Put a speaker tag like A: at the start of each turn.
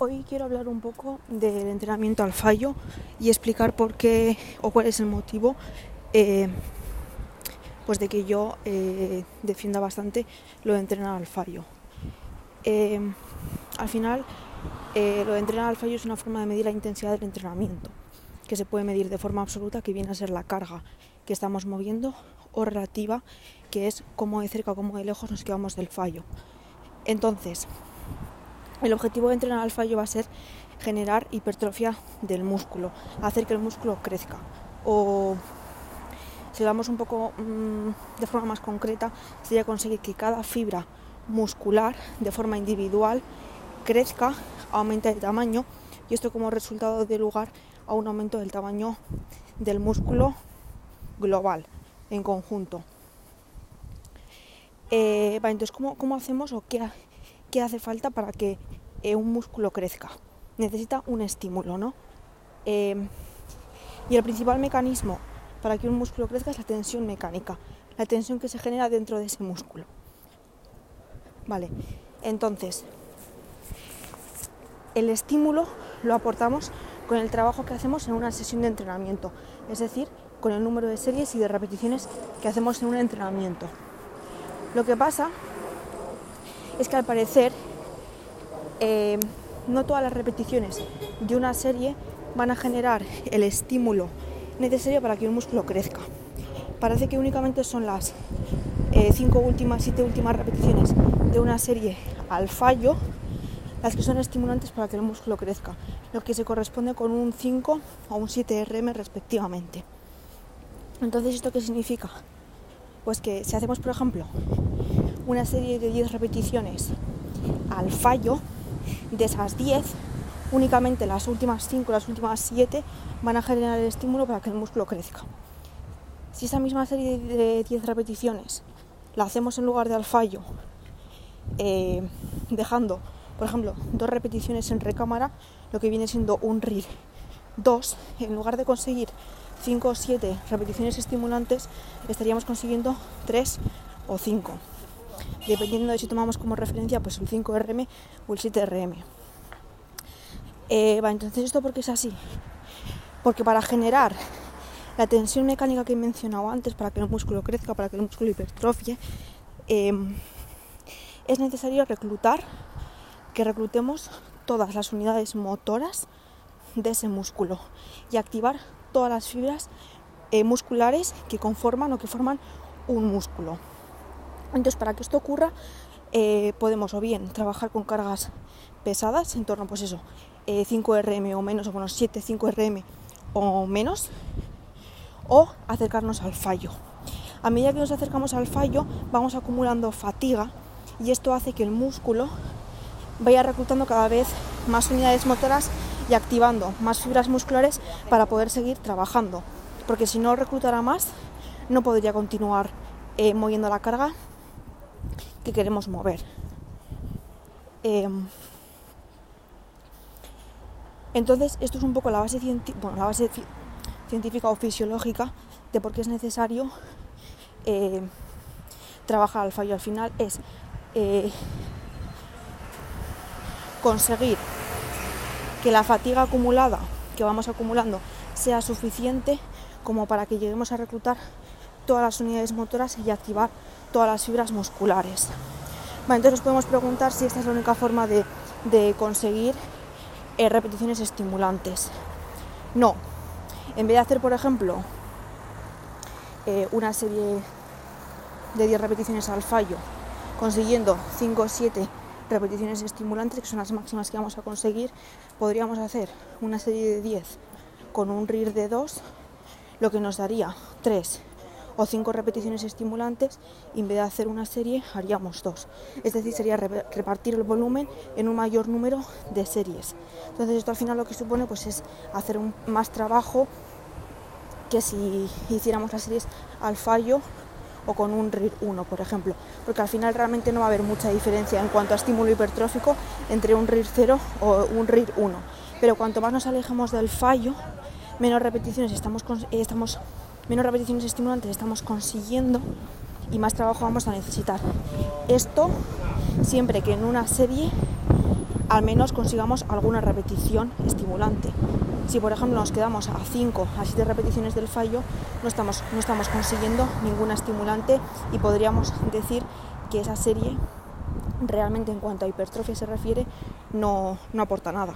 A: Hoy quiero hablar un poco del entrenamiento al fallo y explicar por qué o cuál es el motivo eh, pues de que yo eh, defienda bastante lo de entrenar al fallo. Eh, al final, lo de entrenar al fallo es una forma de medir la intensidad del entrenamiento, que se puede medir de forma absoluta, que viene a ser la carga que estamos moviendo, o relativa, que es cómo de cerca o cómo de lejos nos quedamos del fallo. Entonces, el objetivo de entrenar al fallo va a ser generar hipertrofia del músculo, hacer que el músculo crezca. O si lo damos un poco mm, de forma más concreta, sería conseguir que cada fibra muscular de forma individual crezca, aumente de tamaño y esto como resultado de lugar a un aumento del tamaño del músculo global en conjunto. Eh, entonces, ¿cómo, ¿cómo, hacemos o qué, qué hace falta para que eh, un músculo crezca. Necesita un estímulo, ¿no? Em, y el principal mecanismo para que un músculo crezca es la tensión mecánica, la tensión que se genera dentro de ese músculo. Vale, entonces, el estímulo lo aportamos con el trabajo que hacemos en una sesión de entrenamiento, es decir, con el número de series y de repeticiones que hacemos en un entrenamiento. Lo que pasa es que al parecer eh, no todas las repeticiones de una serie van a generar el estímulo necesario para que un músculo crezca. Parece que únicamente son las 5 eh, últimas, 7 últimas repeticiones de una serie al fallo las que son estimulantes para que el músculo crezca, lo que se corresponde con un 5 o un 7 RM respectivamente. Entonces, ¿esto qué significa? Pues que si hacemos, por ejemplo, una serie de 10 repeticiones. Al fallo, de esas 10, únicamente las últimas 5, las últimas 7 van a generar el estímulo para que el músculo crezca. Si esa misma serie de 10 repeticiones la hacemos en lugar de al fallo, eh, dejando, por ejemplo, dos repeticiones en recámara, lo que viene siendo un RIR 2, en lugar de conseguir 5 o 7 repeticiones estimulantes, estaríamos consiguiendo 3 o 5 dependiendo de si tomamos como referencia pues el 5RM o el 7RM. Eh, entonces, ¿esto por qué es así? Porque para generar la tensión mecánica que he mencionado antes, para que el músculo crezca, para que el músculo hipertrofie, em, es necesario reclutar, que reclutemos todas las unidades motoras de ese músculo y activar todas las fibras eh, musculares que conforman o que forman un músculo. Entonces, para que esto ocurra, eh, podemos o bien trabajar con cargas pesadas, en torno, pues eso, 5 eh, RM o menos, o bueno, 7, 5 RM o menos, o acercarnos al fallo. A medida que nos acercamos al fallo, vamos acumulando fatiga y esto hace que el músculo vaya reclutando cada vez más unidades motoras y activando más fibras musculares para poder seguir trabajando. Porque si no reclutara más, no podría continuar eh, moviendo la carga que queremos mover. Em, entonces, esto es un poco la base, la base científica o fisiológica de por qué es necesario eh, trabajar al fallo. Al final es eh, conseguir que la fatiga acumulada que vamos acumulando sea suficiente como para que lleguemos a reclutar todas las unidades motoras y activar todas las fibras musculares. entonces nos podemos preguntar si esta es la única forma de, conseguir eh, repeticiones estimulantes. No. En vez de hacer, por ejemplo, eh, una serie de 10 repeticiones al fallo, consiguiendo 5 o 7 repeticiones estimulantes, que son las máximas que vamos a conseguir, podríamos hacer una serie de 10 con un RIR de 2, lo que nos daría 3 o cinco repeticiones estimulantes y en vez de hacer una serie haríamos dos. Es decir, sería repartir el volumen en un mayor número de series. Entonces esto al final lo que supone pues es hacer un, más trabajo que si hiciéramos las series al fallo o con un RIR 1, por ejemplo, porque al final realmente no va a haber mucha diferencia en cuanto a estímulo hipertrófico entre un RIR 0 o un RIR 1. Pero cuanto más nos alejemos del fallo, menos repeticiones estamos, estamos menos repeticiones estimulantes estamos consiguiendo y más trabajo vamos a necesitar. Esto siempre que en una serie al menos consigamos alguna repetición estimulante. Si por ejemplo nos quedamos a 5 a 7 repeticiones del fallo, no estamos, no estamos consiguiendo ninguna estimulante y podríamos decir que esa serie realmente en cuanto a hipertrofia se refiere no, no aporta nada.